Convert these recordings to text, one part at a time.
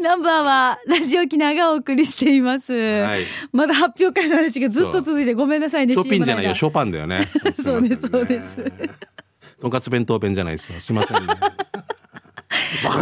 ナンバーはラジオ沖縄がお送りしています。はいまだ発表会の話がずっと続いてごめんなさいね。ショッピンじゃないよ、シょ。ョパンだよね そうですそうです とんかつ弁当弁じゃないですよ。すいませんね。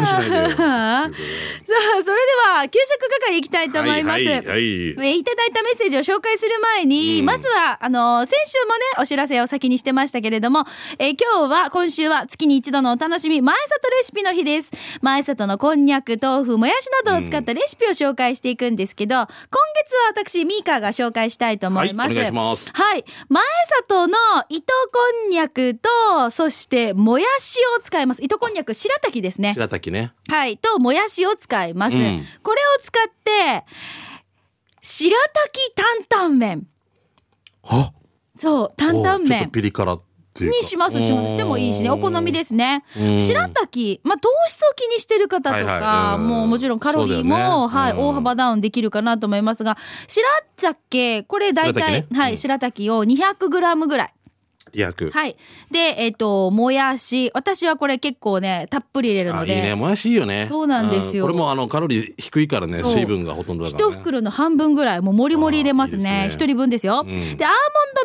バカにしないでよ。さあ、それでは給食係行きたいと思います。はいはいはいえーいただいたメッセージを紹介する前に、うんまずは、あのー先週もね、お知らせを先にしてましたけれども、えー今日は、今週は月に一度のお楽しみ、前里レシピの日です。前里のこんにゃく、豆腐、もやしなどを使ったレシピを紹介していくんですけど、今月は私、ミーカーが紹介したいと思います。はいお願いしますはい。前里の糸こんにゃくと、そして、もやしを使います。糸こんにゃく、白滝ですね。白滝ね。はい。と、もやしを使います。うん。これを使って、白滝担々麺。は？そう、担々おちょっと麺。ピリ辛。にします。します。してもいいしね。お好みですね。うん。白滝まあ糖質を気にしてる方とはいはい。もうもちろんカロリーも、ね。はいうん。大幅ダウンできるかなと思いますが白滝これ大体、ね。うん。はい白滝を 200g ぐらいリアク。はい。でえっ、ともやし。私はこれ結構ねたっぷり入れるので。あいいね。もやしいいよね。そうなんですよ。これもあのカロリー低いからね、水分がほとんどだから、一ね。袋の半分ぐらいもうもりもり入れますね。あーいいですね。一人分ですよ、ん。でアーモンド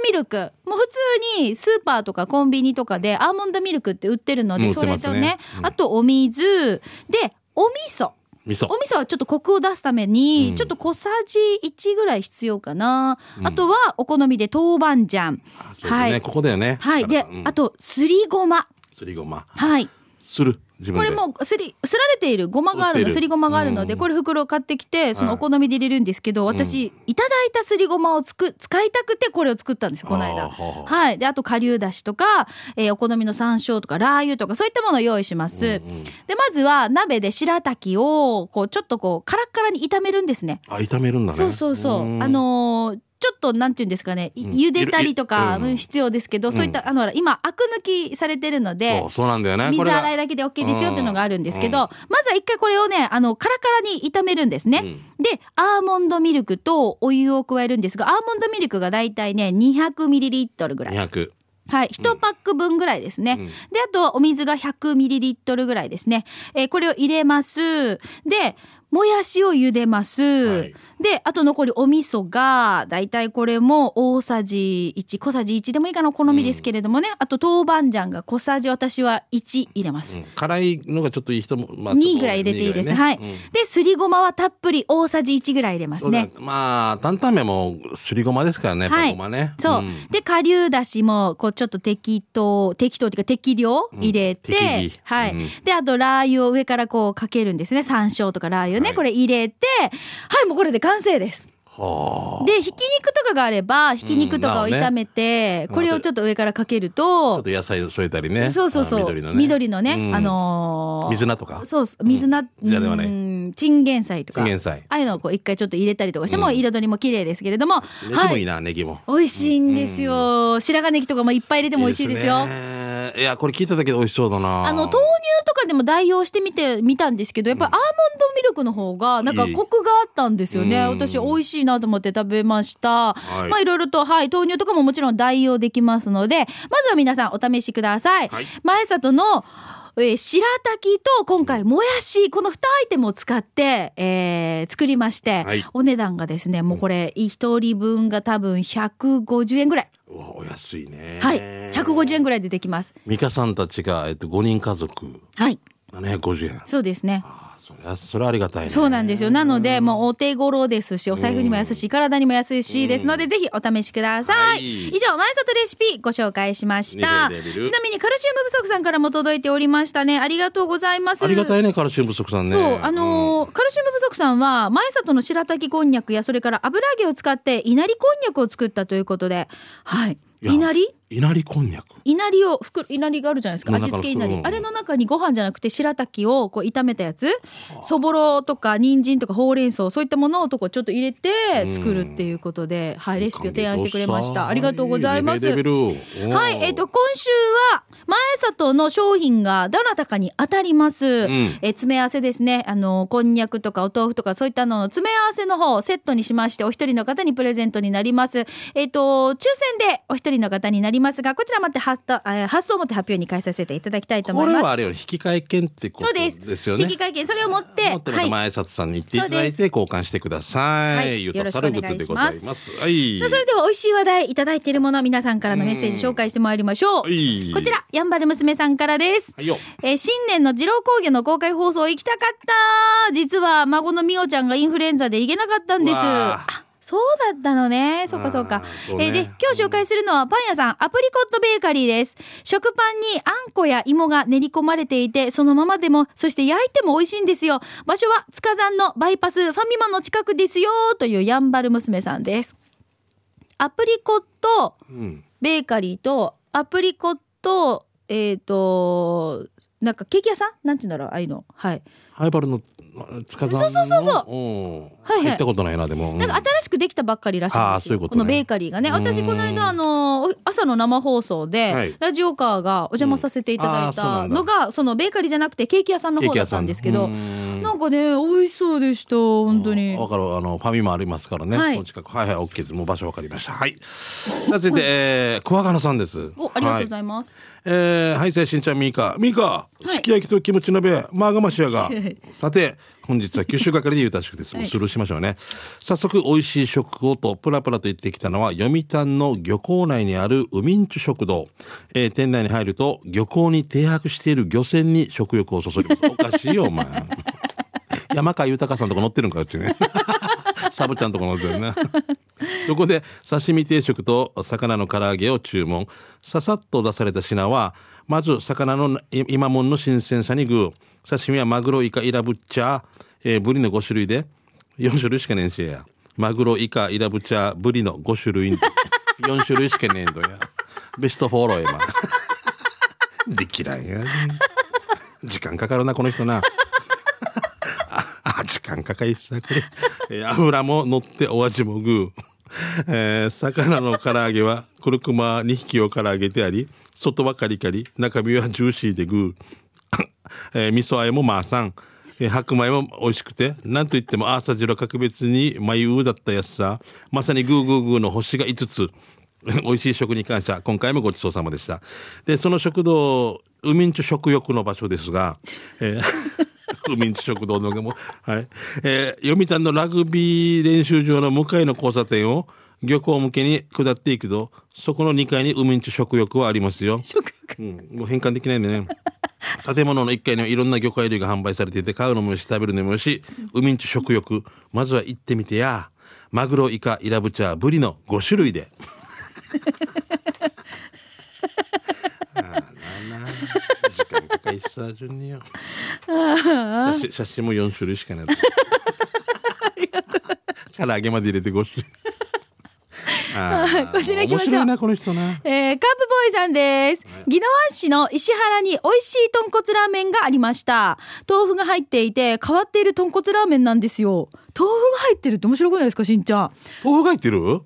ミルク。もう普通にスーパーとかコンビニとかでアーモンドミルクって売ってるので、それとね、うん。あとお水。でお味噌味噌。お。味噌はちょっとコクを出すために、うん。ちょっと小さじ1ぐらい必要かな、あとはお好みで豆板醤。あそうですね、ここだよね。はい。で、うん。あとすりごま。すりごま。はい。する。これもすりすられているごまがあるのすりごまがあるので、うん。これ袋を買ってきてそのはいお好みで入れるんですけど、私いただいたすりごまをつく使いたくてこれを作ったんですよこの間。はい。であと顆粒だしとか、えーお好みの山椒とかラー油とかそういったものを用意します、でまずは鍋で白滝をこうちょっとこうカラッカラに炒めるんですね。あ、炒めるんだね。そうそうそう。ん。あ、のーちょっとなんていうんですかね、茹でたりとか必要ですけど、そういったあの今アク抜きされてるのでそう、なんだよね。こ水洗いだけで OK ですよっていうのがあるんですけうど、まずは一回これをね、あの、カラカラに炒めるんですね。で、アーモンドミルクとお湯を加えるんですが、アーモンドミルクがだいたいね、200ml ぐらい。200。はい。1パック分ぐらいですね。うんで、あとはお水が 100ml ぐらいですね。えーこれを入れます。で、もやしを茹でます。はいで、あと残りお味噌が、だいたいこれも大さじ1、小さじ1でもいいかな、お好みですけれどもね。あと豆板醤が小さじ私は1入れます。うん辛いのがちょっといい人も、ま2ぐらい入れていいです。はい。で、すりごまはたっぷり大さじ1ぐらい入れますね。まあ、担々麺もすりごまですからね、はいごまね。そう。んで、顆粒だしも、こう、ちょっと適当、適当っていうか適量入れて、はい、うんで、あと、ラー油を上からこうかけるんですね。山椒とかラー油ね。はいこれ入れて、はい、もうこれで完完成です。はあ。で、ひき肉とかがあれば、ひき肉とかを炒めて、これをちょっと上からかけるちょとっ、と野菜を添えたりね。そうそうそう。あ緑のね。緑のね、うんあのー水菜とか？そう水菜、うんじゃではチンゲン菜とか。ああいうのをこう一回ちょっと入れたりとかしても、うん彩りも綺麗ですけれども。ネギもいいな、ネギも。美味しいんですよ。白髪ネギとかもいっぱい入れても美味しいですよ。ねいや、これ聞いただけで美味しそうだな。あの、豆乳とかでも代用してみてみたんですけど、やっぱりアーモンドミルクの方が、なんかコクがあったんですよね。うん私、美味しいなと思って食べました。はいまあ、いろいろと、はい、豆乳とかももちろん代用できますので、まずは皆さんお試しください。はい前里の、えー白滝と今回もやしこの2アイテムを使って、えー作りまして、はいお値段がですねもうこれ1人分が多分150円ぐらい、お安いね。はい150円ぐらいでできます美香さんたちが、えっと、5人家族、はい750円。そうですねあそれは、それはありがたいね。そうなんですよ。なので、もうお手頃ですし、お財布にも優しい、体にも優しいですので、ぜひお試しください。はい以上、前里レシピご紹介しました。ちなみにカルシウム不足さんからも届いておりましたね。ありがとうございます。ありがたいね、カルシウム不足さんね。そう、あのーカルシウム不足さんは、前里の白滝こんにゃくや、それから油揚げを使って、稲荷こんにゃくを作ったということで、はい。稲荷稲荷こんにゃく。稲荷を袋稲荷があるじゃないですか。の味付け稲荷。あれの中にご飯じゃなくて白滝をこう炒めたやつ。そぼろとか人参とかほうれん草そういったものをとこちょっと入れて作るっていうことで、はい、レシピを提案してくれました。ありがとうございます。はい、えっ、と、今週は、前里の商品がどなたかに当たります。ん。えー詰め合わせですね。あの、こんにゃくとかお豆腐とかそういったのの詰め合わせの方をセットにしまして、お一人の方にプレゼントになります。えっ、と、抽選でお一人の方になりますがこちらまた発発送をもって発表に返させていただきたいと思います。これはあれよ引き換え券ってことそうです。ですよね引き換え券それを持って持ってまた前里さんに行っていただいそて交換してください。はい。ゆたさるぐとでございます。はい。さあそれでは美味しい話題いただいているもの皆さんからのメッセージ紹介してまいりましょう、はい。こちらやんばる娘さんからです。はいよ。えー新年の二郎工業の公開放送行きたかった。実は孫のみおちゃんがインフルエンザで行けなかったんですそうだったのね。そうかそうか。ね。えーで今日紹介するのはパン屋さんアプリコットベーカリーです。食パンにあんこや芋が練り込まれていてそのままでもそして焼いても美味しいんですよ。場所は塚山のバイパスファミマの近くですよというやんばる娘さんです。アプリコットうん。ベーカリーとアプリコットえっ、となんかケーキ屋さん？なんて言うんだろうああいうの。はいハイバルの塚さんの？そうそうそうそううんはいはい行ったことないなでも。なんか新しくできたばっかりらしいんあですよ。ーそういうこのベーカリーがね。うん私この間あのお朝の生放送で、はいラジオカーがお邪魔させていただいうんあーそうなんだたのが、そのベーカリーじゃなくてケーキ屋さんの方だったんですけど、ななんかね美味しそうでした本当に。わかるあのファミマありますからね。はいお近くはいはいオッケーですもう場所わかりました。はい。さあ続いて、えー、クワガナさんです。おありがとうごいざいます。えー、はい、せいしんちゃん、みーか。みーか、いすき焼きとキムチ鍋、マーガマシヤがはい。さて、本日は九州係でゆうたしくです。もうスルーしましょうね。早速、美味しい食をと、プラプラと言ってきたのは、読谷の漁港内にある海んちゅ食堂。えー店内に入ると、漁港に停泊している漁船に食欲をそそります。おかしいよ、お前。山川豊さんとか乗ってるんかよってね。サブちゃんとか乗ってるね。そこで刺身定食と魚の唐揚げを注文。ささっと出された品は、まず魚のい今もんの新鮮さにグー。刺身はマグロ、イカ、イラブッチャー、えーブリの5種類で、4種類しかねえんしや。マグロ、イカ、イラブチャー、ブリの5種類。4種類しかねえんとや。ベストフォローやま。できないや。時間かかるな、この人な。あ、時間かかりっさ、これ。えー油も乗ってお味もグー。えー魚の唐揚げは、クルクマ2匹を唐揚げてあり、外はカリカリ、中身はジューシーでグー。えー味噌あえもまあさん。えー白米も美味しくて、なんといってもアーサジロ格別に眉だったやつさ。まさにグーグーグーの星が5つ。美味しい食に感謝。今回もごちそうさまでした。で、その食堂、海んちゅ食欲の場所ですが、えー海んち食堂のも、はい。えー読谷のラグビー練習場の向かいの交差点を漁港向けに下っていくと、そこの2階に海んち食欲はありますよ。食うん、もう変換できないんでね。建物の1階にはいろんな魚介類が販売されていて、買うのもよし、食べるのもよし、海んち食欲。まずは行ってみてや。マグロ、イカ、イラブチャー、ブリの5種類で。あーなあなあ時間かかいっさ、順によ。写真写真も4種類しかない。唐揚げまで入れて5種類。こちら行きましょう面白いな、この人な。えー、カープボーイさんです。宜野湾市の石原に美味しい豚骨ラーメンがありました。豆腐が入っていて変わっている豚骨ラーメンなんですよ。豆腐が入ってるって面白くないですか、しんちゃん。豆腐が入ってる？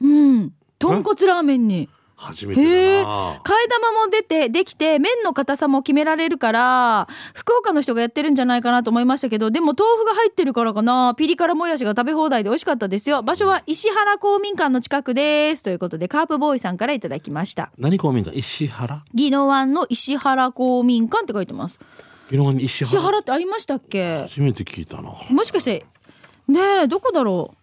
うん。豚骨ラーメンに。初めて。だな。替え玉も出て、できて、麺の硬さも決められるから、福岡の人がやってるんじゃないかなと思いましたけど、でも豆腐が入ってるからかな。ピリ辛もやしが食べ放題で美味しかったですよ。場所は石原公民館の近くです。ということで、カープボーイさんからいただきました。何公民館？石原？宜野湾の石原公民館って書いてます。宜野湾に石石原原ってありましたっけ？初めて聞いたな。もしかして、ねえ、どこだろ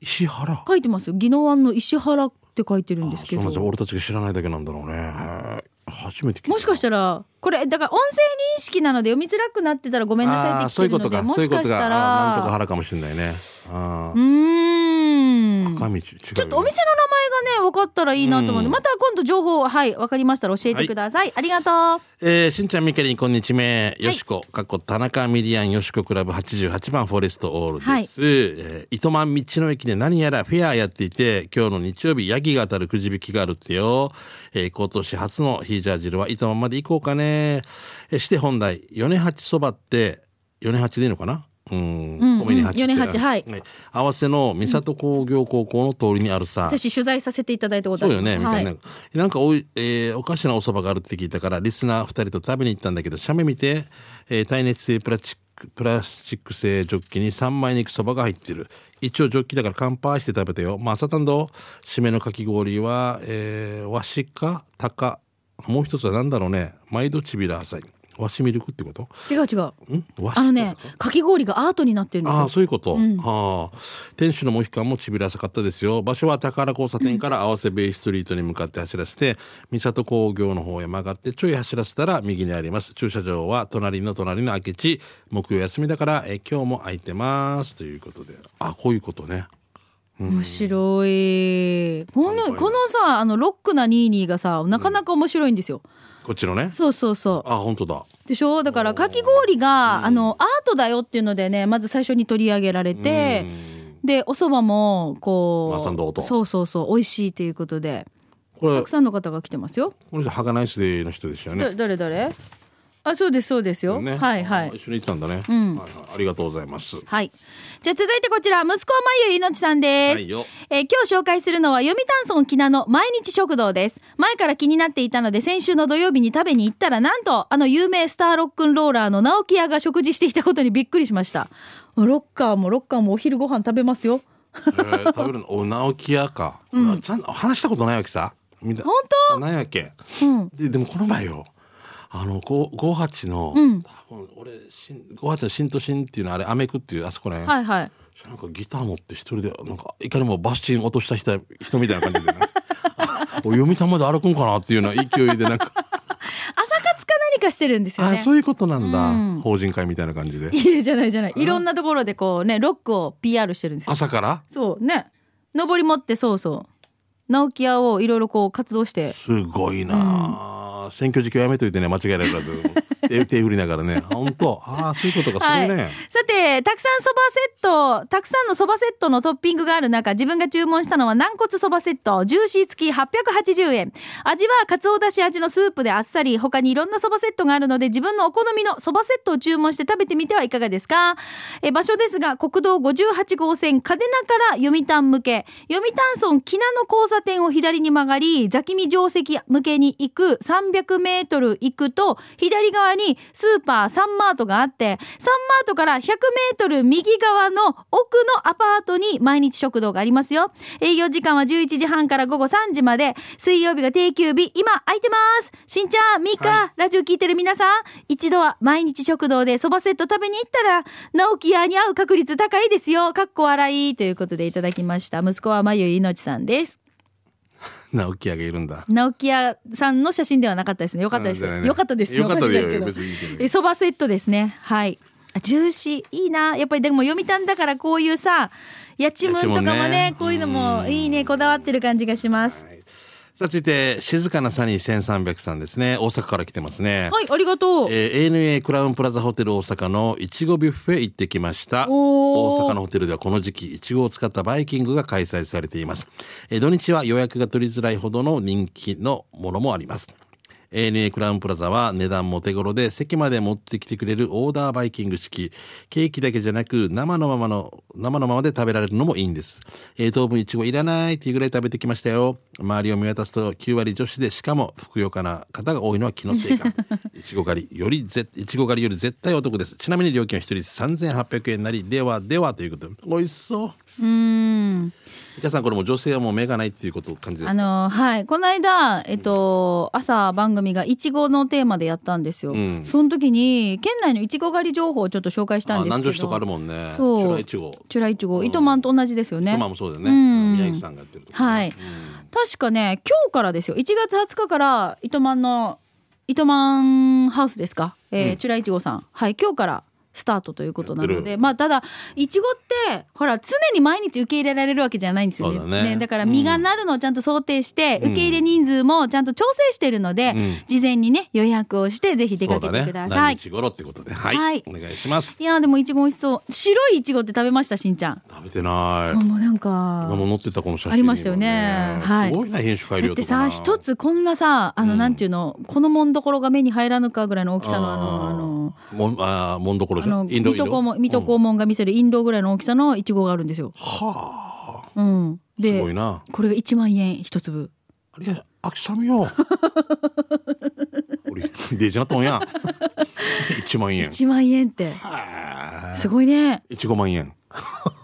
石原？う書いてますよ。宜野湾の石原って書いてるんですけど。俺たちが知らないだけなんだろうね。初めて。もしかしたら、これ、だから音声認識なので読みづらくなってたらごめんなさいって来てるので、そういうことか。もしそういうことが。かしたら、なんとか原かもしれないね。あうーん。あ。赤道違うよね。ちょっとお店の名前がね、分かったらいいなと思うんで、うんまた今度情報、はい、分かりましたら教えてください。ありがとう。えー、しんちゃんみかりんこんにちめ。よしこ、かっこ田中ミリアンよしこクラブ88番フォレストオールです。はいえー糸満道の駅で何やらフェアやっていて、今日の日曜日ヤギが当たるくじ引きがあるってよ。えー、今年初のヒージャー汁は糸満まで行こうかね。えーして本題、米八そばって、米八でいいのかな？うん、米に八米八はい合わせの三郷工業高校の通りにあるさ、私取材させていただいたことあるそうよね、みたはいいな。なんかおい、えーおかしなお蕎麦があるって聞いたから、リスナー2人と食べに行ったんだけど、写メ見て、えー耐熱性プラスチック、プラスチック製ジョッキに3枚肉そばが入ってる。一応ジョッキだから乾杯して食べてよ。まあ、サタンド、締めのかき氷は、えー、和紙か、高。もう一つは何だろうね。毎度ちびら浅い。和紙ミルクってこと？違う違う。あのねかき氷がアートになってるんですああよそういうこと、ああ。店主のモヒカンもちびらさかったですよ。場所は宝交差点から合わせベイストリートに向かって走らせて三郷工業の方へ曲がってちょい走らせたら右にあります。駐車場は隣の隣の空き地木曜休みだからえ今日も空いてます。ということで。あこういうことね。面白い。この乾杯このさあのロックなニーニーがさなかなか面白いんですよ、こっちのね。そうそうそう。あ本当だ。でしょ？だからかき氷が、あのアートだよっていうのでねまず最初に取り上げられてでお蕎麦もこう、まあそうそうそう美味しいということで。これたくさんの方が来てますよ、これハガナイスデーの人でしたよね。だ誰誰？あそうですそうですよ、ねはいはい。あ一緒に行ったんだね、ん。はいはい。ありがとうございます。はい。じゃあ続いてこちら、息子まゆいのちさんです。はいよ。えー今日紹介するのは読谷村木名の毎日食堂です。前から気になっていたので、先週の土曜日に食べに行ったら、なんと、あの有名スターロックンローラーの直木屋が食事していたことにびっくりしました。ロッカーもロッカーもお昼ご飯食べますよ。えー食べるの？お直木屋か、ちゃんと話したことないわけさ。みんな。本当？何やっけ？うん。ででもこの前よあの5 58の、うん多分俺しん58の新都心っていうのあれアメクっていうあそこね、はいはい。なんかギター持って一人でなんかいかにもバスチン落とした人人みたいな感じでね お読谷まで歩くんかなっていうような勢いでなんか朝活か何かしてるんですよね。あそういうことなんだ、うん法人会みたいな感じでいえじゃないじゃない。いろんなところでこうね、ロックを PR してるんですよ。朝から？そうね。登り持ってそうそう。直木屋をいろいろこう活動して。すごいなあ、選挙時期はやめといてね間違いないからず手手振りながらね。本当。ああそういうことかするね、さて、たくさんそばセット、たくさんのそばセットのトッピングがある中、自分が注文したのは軟骨そばセット、ジューシー付き880円。味はかつおだし味のスープであっさり、他にいろんなそばセットがあるので、自分のお好みのそばセットを注文して食べてみてはいかがですか？え場所ですが、国道58号線、嘉手納から読谷向け、読谷村木名の交差点を左に曲がり、座木見定石向けに行く300メートル行くと、左側にスーパーサンマートがあって、サンマートから100メートル右側の奥のアパートに毎日食堂がありますよ。営業時間は11時半から午後3時まで、水曜日が定休日、今空いてます。しんちゃん、みーか、はラジオ聞いてる皆さん、一度は毎日食堂でそばセット食べに行ったら、直木屋に会う確率高いですよ。かっこ笑いということでいただきました。息子はまゆいのちさんです。直木屋がいるんだ。直木屋さんの写真ではなかったですね。よかったです。ね。よかったです。よかったでおかしいけど別にいいけど。えそばセットですね。はい。あジューシー。いいな。やっぱりでも読谷だからこういうさやちむんとかもねね。こういうのもいいね。こだわってる感じがしますさあ続いて静かなサニー1300さんですね。大阪から来てますね、はいありがとう、えー ANA クラウンプラザホテル大阪のいちごビュッフェ行ってきました。大阪のホテルではこの時期いちごを使ったバイキングが開催されています、えー土日は予約が取りづらいほどの人気のものもあります ANA クラウンプラザは値段も手頃で席まで持ってきてくれるオーダーバイキング式ケーキだけじゃなく生のままの生のままで食べられるのもいいんです、えー当分いちごいらないっていうぐらい食べてきましたよ周りを見渡すと9割女子でしかもふくよかな方が多いのは気のせいかいちご狩りよりぜいちご狩りより絶対お得ですちなみに料金は一人3800円なりではではということで美味しそううーん皆さんこれも女性はもう目がないっていうことを感じあのはい。この間えっと朝番組がいちごのテーマでやったんですよ、うん。その時に県内のいちご狩り情報をちょっと紹介したんあですけど。南女子とかあるもんね。そう。チュライチゴ。チュラいちご糸満と同じですよね。トマもそうだよね、うん。宮城さんがやってるね。はい。確かね今日からですよ。1月20日から糸満の糸満ハウスですか、えーうん。チュラいちごさん。はい今日からスタートということなのでまあただいちごってほら常に毎日受け入れられるわけじゃないんですよね。だね。だから実がなるのをちゃんと想定して、受け入れ人数もちゃんと調整してるので、うん。事前にね予約をしてぜひ出かけてください、そうだね、何日頃ってことで。はい、はい。お願いします。いやーでもいちご美味しそう。白いいちごって食べましたしんちゃん。食べてない、あもうなんか今も載ってたこの写真にもありましたよね。はい。すごいな品種改だって良とかなさ一つこんなさあの、うん。なんていうのこのもんどころが目に入らぬかぐらいの大きさのあのあのもんあーもんどころじゃのインド水戸黄門水戸黄門が見せるインドぐらいの大きさのイチゴがあるんですよ。はあ。うん、すごいでな。これが1万円一粒。あれ秋雨よ。俺デージなとんや1万円。1万円って。はすごいね。い1万円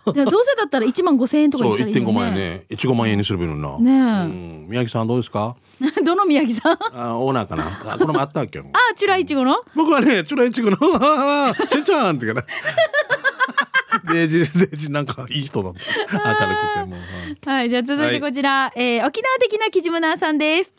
どうせだったら1万5千円とかにしたらいい1.5の万円ね。ね1.5万円にすればいいのにな。ねうん。宮城さんどうですか？え。どの宮城さん？あオーナーかな。あこあったわけよ。あ、チュライチゴの？僕はねチュライチゴの「しんちゃん」ってから。デージデージなんかいい人だった。くてもう。はい。はい、じゃあ続いてこちら、えー沖縄的なキジムナーさんです。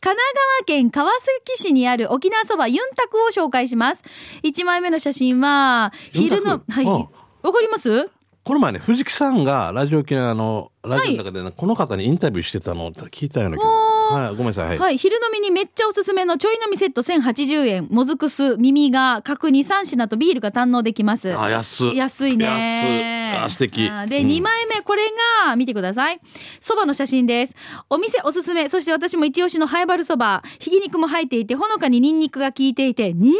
神奈川県川崎市にある沖縄そばユンタクを紹介します。1枚目の写真は、昼の、はい。あわかります？この前ね藤木さんがラジオ沖縄のラジオの中でね、この方にインタビューしてたのを聞いたような気がはいごめんなさい。はい、はい、昼飲みにめっちゃおすすめのちょい飲みセット1080円、もずく酢、耳が、角煮3品とビールが堪能できます。あ安い安いね。安いあ素敵。あで、うん。2枚目、これが、見てください。そばの写真です。お店おすすめ、そして私も一押しのハイバルそば。ひき肉も入っていて、ほのかにニンニクが効いていて、ニンニ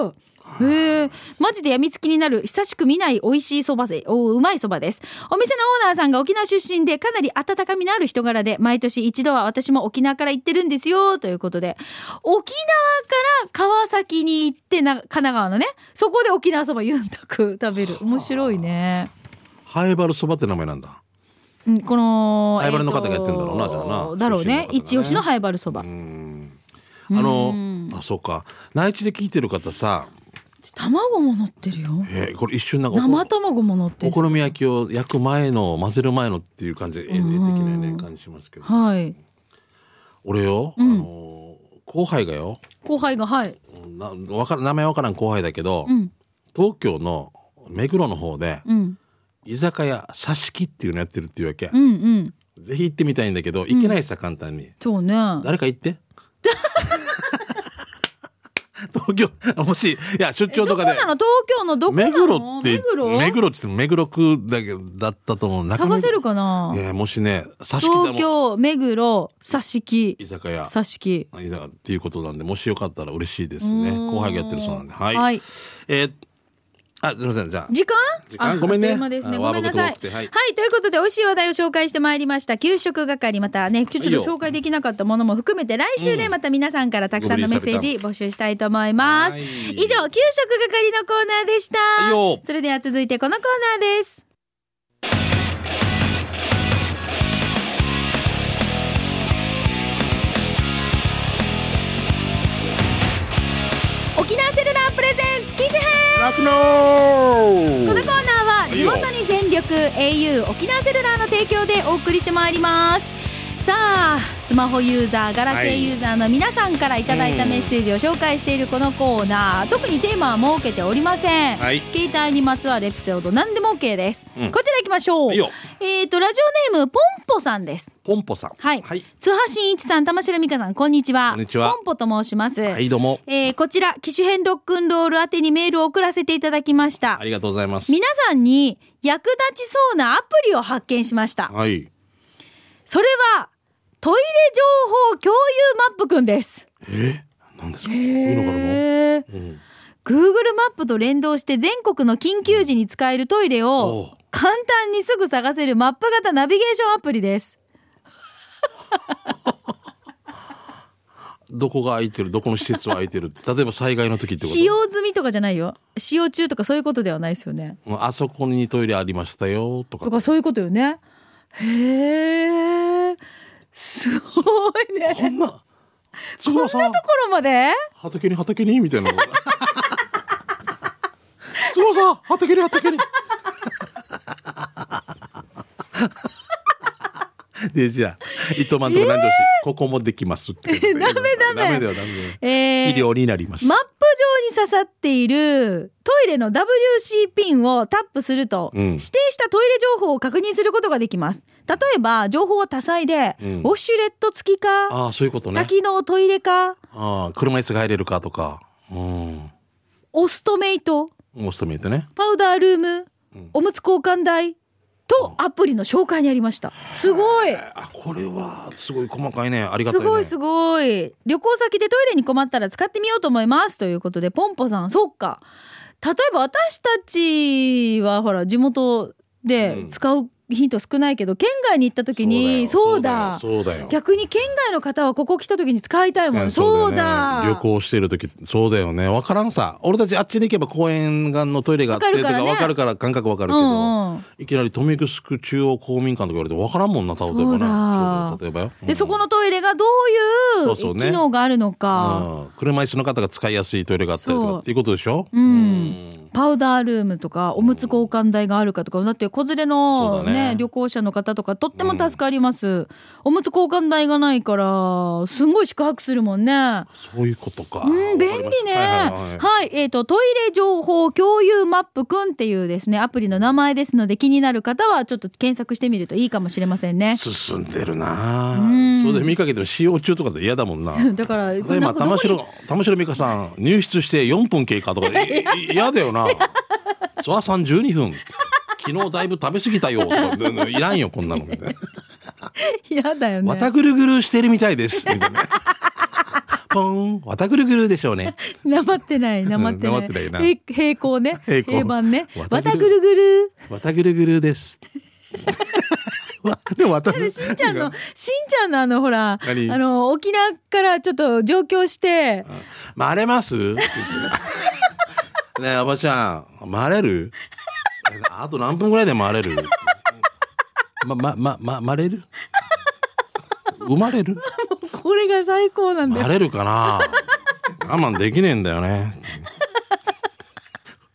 クへえ、マジで病みつきになる久しく見ない美味しいそばせ、おうまいそばです。お店のオーナーさんが沖縄出身でかなり温かみのある人柄で、毎年一度は私も沖縄から行ってるんですよ、ということで。沖縄から川崎に行ってな、神奈川のね、そこで沖縄そばユンタク食べる。面白いね。ハイバルそばって名前なんだ。うんこの、ハイバルの方がやってんだろうなえーとじゃあな。だろうね。ね。一押しのハイバルそば。あのあそうか。内地で聞いてる方さ卵も乗ってるよ。えーこれ一瞬なんか生卵も乗ってる。お好み焼きを焼く前の混ぜる前のっていう感じで絵絵的なね感じしますけど。はい。俺よ、あの後輩がよ。後輩がはい。なわから名前わからん後輩だけど、うん。東京の目黒の方でうん。居酒屋挿し木っていうのやってるっていうわけ、うんうん。ぜひ行ってみたいんだけど行けないさ、簡単に。そうね。誰か行って 東京もしいや出張とかで。どこなの？東京のどこな目の黒って目黒？目黒って言っても目黒区だけだったと思う。探せるかな？えーもしね東京目黒挿し木。居酒屋。挿し木。居酒屋っていうことなんでもしよかったら嬉しいですね。うん。後輩がやってるそうなんで。はい、はい。えーあすみません。じゃあ。時間？時間。あごめんね。あっという間ですね。あごめんなさい。ワードが多くて。はい。ということで、美味しい話題を紹介してまいりました。給食係、またね、ちょっと紹介できなかったものも含めて、来週ね、うんまた皆さんからたくさんのメッセージ募集したいと思います。はい。以上、給食係のコーナーでした。それでは続いてこのコーナーです。このコーナーは地元に全力 au 沖縄セルラーの提供でお送りしてまいります。さあスマホユーザーガラケーユーザーの皆さんからいただいたメッセージを紹介しているこのコーナー特にテーマは設けておりません、はい。携帯にまつわるエピソード何でも OK です、うん。こちら行きましょう。えっ、とラジオネームポンポさんです。ポンポさんはい、はい、津波真一さん玉城美香さんこんにちは。こんにちは。ポンポと申します、はいどうも。えーこちら機種編ロックンロール宛てにメールを送らせていただきました。ありがとうございます。皆さんに役立ちそうなアプリを発見しました。はい。それは、トイレ情報共有マップくんです。え？なんですか？いうのがあるのへーうん Google マップと連動して全国の緊急時に使えるトイレおをう簡単にすぐ探せるマップ型ナビゲーションアプリです。どこが空いてるどこの施設は空いてるって例えば災害の時ってこと？使用済みとかじゃないよ。使用中とかそういうことではないですよね。うんあそこにトイレありましたよとかとかそういうことよね。へえ。すごいね。こんなこんなところまで？畑に畑にみたいな。すごさ畑に畑に。でじゃあ糸満とか南城市、ここもできますってダメ ダメダメ。ダメだよダメだよ。えー。肥料になります、マッに刺さっているトイレの WC ピンをタップすると、うん。指定したトイレ情報を確認することができます。例えば、情報は多彩で、うん。ウォシュレット付きか、ああそういうことね。多機能トイレか、ああ車椅子が入れるかとか。うん。オストメイト、オストメイトね。パウダールーム、おむつ交換台とアプリの紹介にありました。すごいあこれはすごい細かいねありがたいねすごいすごい。旅行先でトイレに困ったら使ってみようと思います。ということで、ポンポさん、そっか。例えば私たちはほら地元で使うヒント少ないけど県外に行った時にそうだそうだ。よ逆に県外の方はここ来た時に使いたいもんそうだ,、旅行してる時そうだよね。分からんさ。俺たちあっちに行けば公園がのトイレがあってとか分かるから感覚分かるけど、いきなり富城区中央公民館とか言われて分からんもんな例えばな。例えばよ、でそこのトイレがどういう機能があるのか、車椅子の方が使いやすいトイレがあったりとかっていうことでしょ？うん、パウダールームとかおむつ交換台があるかとかだって子連れのね。旅行者の方とかとっても助かります、うん、おむつ交換台がないからすんごい宿泊するもんね。そういうことか。うん便利ね。はい、はいはい、えっ、ー、とトイレ情報共有マップくんっていうですねアプリの名前ですので気になる方はちょっと検索してみるといいかもしれませんね。進んでるな。うん。それで見かけても使用中とかで嫌だもんな。だから今玉城玉城美香さん入室して4分経過とか嫌だよなそわさん12分昨日だいぶ食べ過ぎたよ。いらんよ、こんなの。嫌だよね。わたぐるぐるしてるみたいです。みたいな。ポン、わたぐるぐるでしょうね。なまってない、なまってない。ってないな。平行ね。平平板ね。わたぐるぐる。わたぐるぐるです。でもしんちゃんの、しんちゃんのあの、ほら、あの、沖縄からちょっと上京して。まれます？ねえ、おばちゃん、まれる？あと何分ぐらいで回れる？ま、ま、ま、ま、まれる？生まれる？これが最高なんだよ。れるかな？我慢できねえんだよね。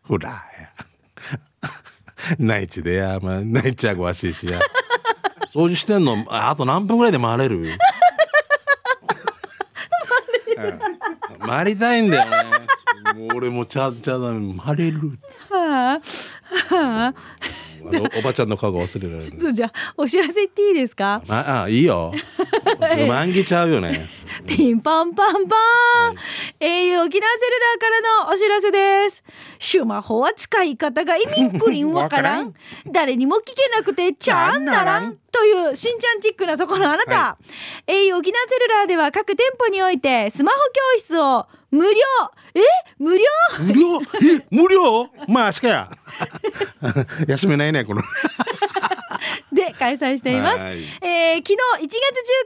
ほら。内地でや、まあ、内地はごわしいしや。掃除してんの、あと何分ぐらいで回れる？回りたいんだよね。もう俺もちゃちゃだ回れる。はあ、はあ。おばちゃんの顔が忘れられる。ちょっとじゃあ、お知らせ言っていいですか？ああ、いいよ。満ぎちゃうよね。ピンポンパンパン、はい、au 沖縄セルラーからのお知らせです。シュマホは使い方が意味クリンわからん。誰にも聞けなくてちゃんならん。というしんちゃんチックなそこのあなた。はい、au 沖縄セルラーでは各店舗においてスマホ教室を無料。え？無料？無料？え？無料？まあしかや。休めないね、この。で開催しています。えー、昨日1月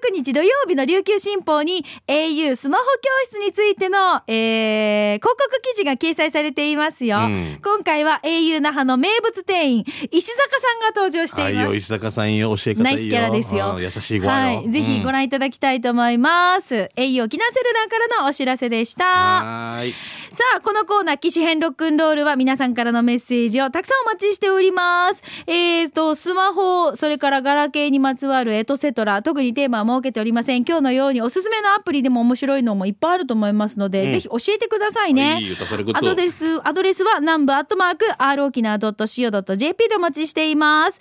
19日土曜日の琉球新報に au スマホ教室についての、えー、広告記事が掲載されていますよ。うん、今回は au 那覇の名物店員石坂さんが登場しています。石坂さんよ教え方ナイスキャラですよ。優しいごはい。ぜひご覧いただきたいと思います。うん、au 沖縄セルラーからのお知らせでした。はい。さあ、このコーナー、機種編ロックンロールは皆さんからのメッセージをたくさんお待ちしております。えーと、スマホ、それからガラケーにまつわるエトセトラ、特にテーマは設けておりません。今日のようにおすすめのアプリでも面白いのもいっぱいあると思いますので、うん、ぜひ教えてくださいね。アドレス、アドレスは南部アットマーク、r 沖縄 .co.jp でお待ちしています。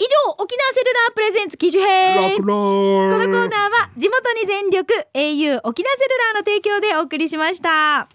以上、沖縄セルラー presents 機種編。このコーナーは地元に全力 au 沖縄セルラーの提供でお送りしました。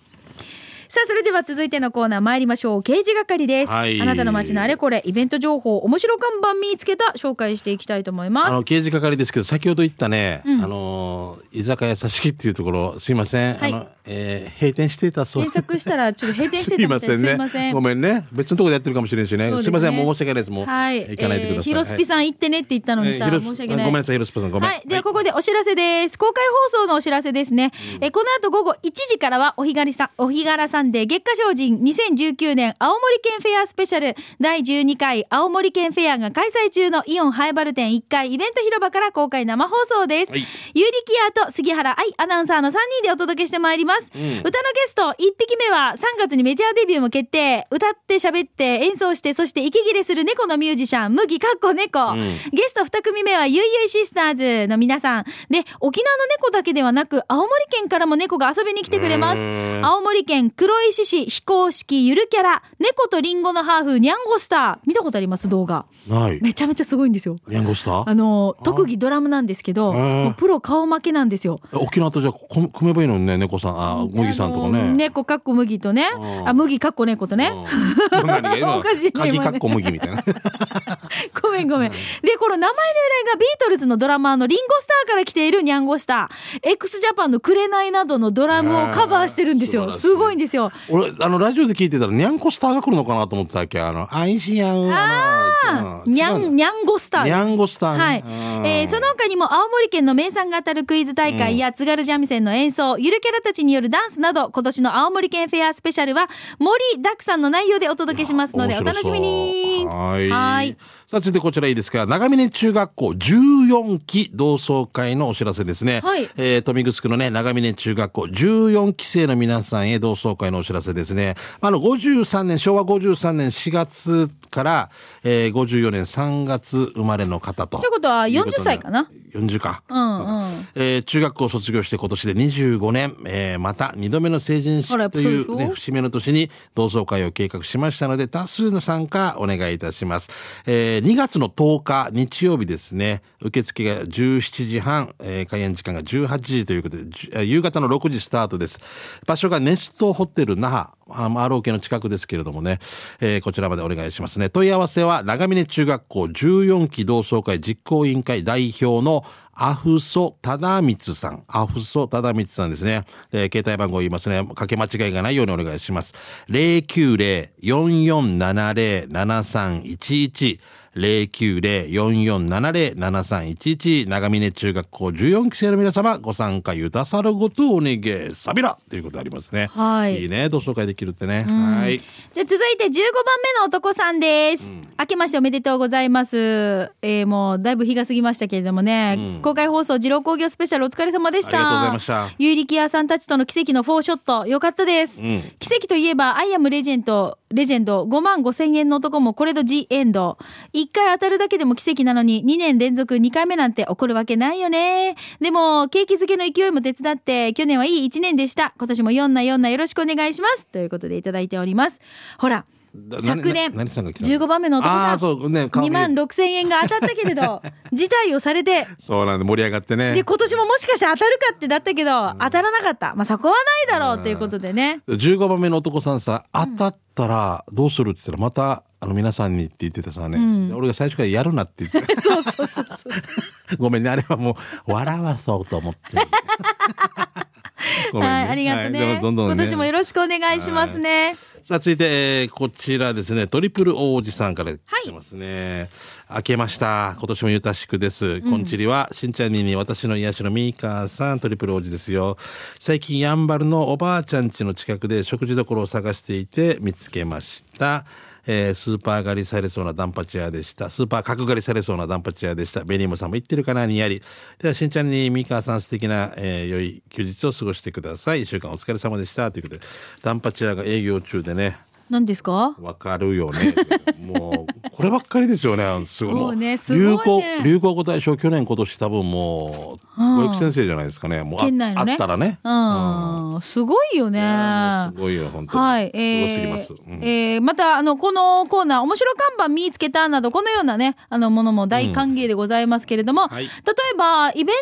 さあそれでは続いてのコーナー参りましょう。掲示係です、はい、あなたの街のあれこれイベント情報面白看板見つけた紹介していきたいと思います。あの掲示係ですけど先ほど言ったね、うん、あの居酒屋さしきっていうところすいません、はい、あの、えー、閉店してたそう。検索したらちょっと閉店してたみたい すいませんね。ごめんね。別のところでやってるかもしれないしね、ね、すいませんもう申し訳ないです。もう、はい、行かないでください、えー、ヒロスピさん行ってねって言ったのにさ、えー、申し訳ない。ごめんなさいヒロスピさんごめん、はい、ではここでお知らせです。公開放送のお知らせですね、うん、えこの後午後1時からはお日柄さんお日柄さんで月下精進2019年青森県フェアスペシャル第12回青森県フェアが開催中のイオンハイバル店1階イベント広場から公開生放送です。はい、ゆうりきやと杉原愛アナウンサーの3人でお届けしてまいります。うん、歌のゲスト1匹目は3月にメジャーデビューも決定。歌って喋って演奏してそして息切れする猫のミュージシャン麦かっこ猫、うん、ゲスト2組目はゆいゆいシスターズの皆さん。で、沖縄の猫だけではなく青森県からも猫が遊びに来てくれます。青森県黒石市非公式ゆるキャラ、猫とリンゴのハーフ、ニャンゴスター。見たことあります？動画。ない。めちゃめちゃすごいんですよ。ニャンゴスター？あの、特技ドラムなんですけど、もうプロ顔負けなんですよ。沖縄とじゃ組めばいいのにね、猫さん、あ、麦さんとかね。猫かっこ麦とね、あ、麦かっこ猫とね。何が今おかしい鍵かっこ麦みたいな。ごめんごめん。で、この名前の由来がビートルズのドラマーのリンゴスターから来ているニャンゴスター。x ジャパンの紅などのドラムをカバーしてるんですよ。すごいんですよ。ょ俺、あの、ラジオで聞いてたら、ニャンコスターが来るのかなと思ってたっけ？あの、アイシアン、あの、ニャン、ニャンゴスターです。ニャンゴスターね。はい。えーその他にも青森県の名産が当たるクイズ大会や津軽三味線の演奏、ゆるキャラたちによるダンスなど、今年の青森県フェアスペシャルは盛りだくさんの内容でお届けしますので、お楽しみに。はい。はい。さあ、続いてこちらいいですか？長峰中学校14期同窓会のお知らせですね。はいえー、富城のね、長峰中学校14期生の皆さんへ同窓会のお知らせですね。あの、53年、昭和53年4月から、えー、54年3月生まれの方と。ということはいう40歳かな？40か。うんうん。えー中学校を卒業して今年で25年、えーまた2度目の成人式という、ね、節目の年に同窓会を計画しましたので多数の参加お願いいたします、えー2月の10日日曜日ですね。受付が17時半、えー開演時間が18時ということで夕方の6時スタートです。場所がネストホテル那覇あ ROK の近くですけれどもね、えーこちらまでお願いしますね。問い合わせは長峰中学校14期同窓会実行委員会代表のアフソ忠光さん。アフソ忠光さんですね。えー携帯番号言いますね。かけ間違いがないようにお願いします。090-4470-7311。090-4470-7311長峰中学校14期生の皆様ご参加ゆたさるごとお願いさびらということありますね。はいいいね。同窓会できるってね。はい。じゃあ続いて15番目の男さんです。明けましておめでとうございます。えーもうだいぶ日が過ぎましたけれどもね、公開放送二郎工業スペシャルお疲れ様でした。ありがとうございました有力屋さんたちとの奇跡のフォーショット、よかったです。ん奇跡といえば、アイアムレジェンド、レジェンド5万5千円の男もこれぞ G エンド。1回当たるだけでも奇跡なのに2年連続2回目なんて起こるわけないよね。でも、景気づけの勢いも手伝って、去年はいい1年でした。今年も4な4なよろしくお願いします。ということでいただいております。ほら、だ昨年な何さんが来たの？15番目の男さんああ、そうね。顔見2万6千円が当たったけれど、辞退をされて、そうなんで盛り上がってね。で、今年ももしかして当たるかってだったけど、当たらなかった。まあ、そこはないだろうっていうことでね。15番目の男さんさ、当たったらどうするって言ったら、また、あの、皆さんにって言ってたさね、俺が最初からやるなって言って、そうそうそうそう。ごめんね、あれはもう、笑わそうと思って。ねはい、ありがとうはいどんどんね今年もよろしくお願いしますね。さあ、続いて、えーこちらですね、トリプル王子さんから来てますね。明けました。今年もゆたしくです。こんちりは、しんちゃんにに私の癒しのミーカーさん、トリプル王子ですよ。最近、やんばるのおばあちゃん家の近くで食事処を探していて見つけました。えースーパー狩りされそうなダンパチ屋でした。スーパー角狩りされそうなダンパチ屋でした。ベニムさんも言ってるかなにやり。では、しんちゃんに三川さん素敵な、えー良い休日を過ごしてください。一週間お疲れ様でした。ということで、ダンパチ屋が営業中でね、何ですか？わかるよね。もう、こればっかりですよね。すごい。ねもすごいね流行、流行語大賞去年今年多分もう、うん保育先生じゃないですかね。もうあ県内のね。あったらね。うん。すごいよね。すごいよ、本当に。はい、すごすぎます。うんえーまた、あの、このコーナー、面白看板見つけたなど、このようなね、あの、ものも大歓迎でございますけれども、はい例えば、イベント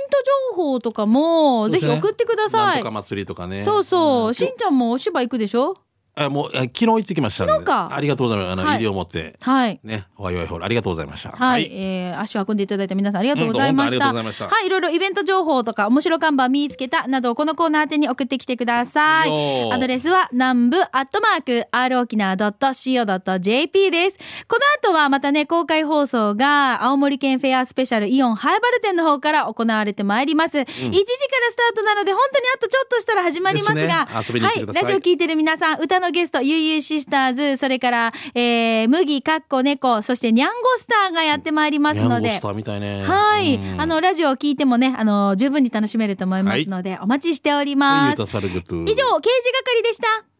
情報とかも、ぜひ送ってくださいとか。祭りとかね。そうそう、んしんちゃんもお芝居行くでしょ？あもう、あ昨日行ってきました。昨日かありがとうございます。あの、はい入りを持って。はい。ね、おいおいほら、ありがとうございました。はい、えー足を運んでいただいた皆さんありがとうございました。うんどうも本当ありがとうございましたはい、いろいろイベント情報とか、面白看板見つけたなど、このコーナー宛てに送ってきてください。いいよアドレスは、南部アットマーク、r 沖縄 .co.jp です。この後はまたね、公開放送が、青森県フェアスペシャルイオンハイバル店の方から行われてまいります。1時からスタートなので、本当にあとちょっとしたら始まりますが、ねはい、ラジオ聞いてる皆さん、歌のゲスト、ゆいゆいシスターズ、それから、えー、麦、かっこ猫、そしてニャンゴスターがやってまいりますのでニャンゴスタ。ーみたいね。はい、うんあの、ラジオを聞いてもね、あの、十分に楽しめると思いますので、お待ちしておりはい、ます。以上、刑事係でした。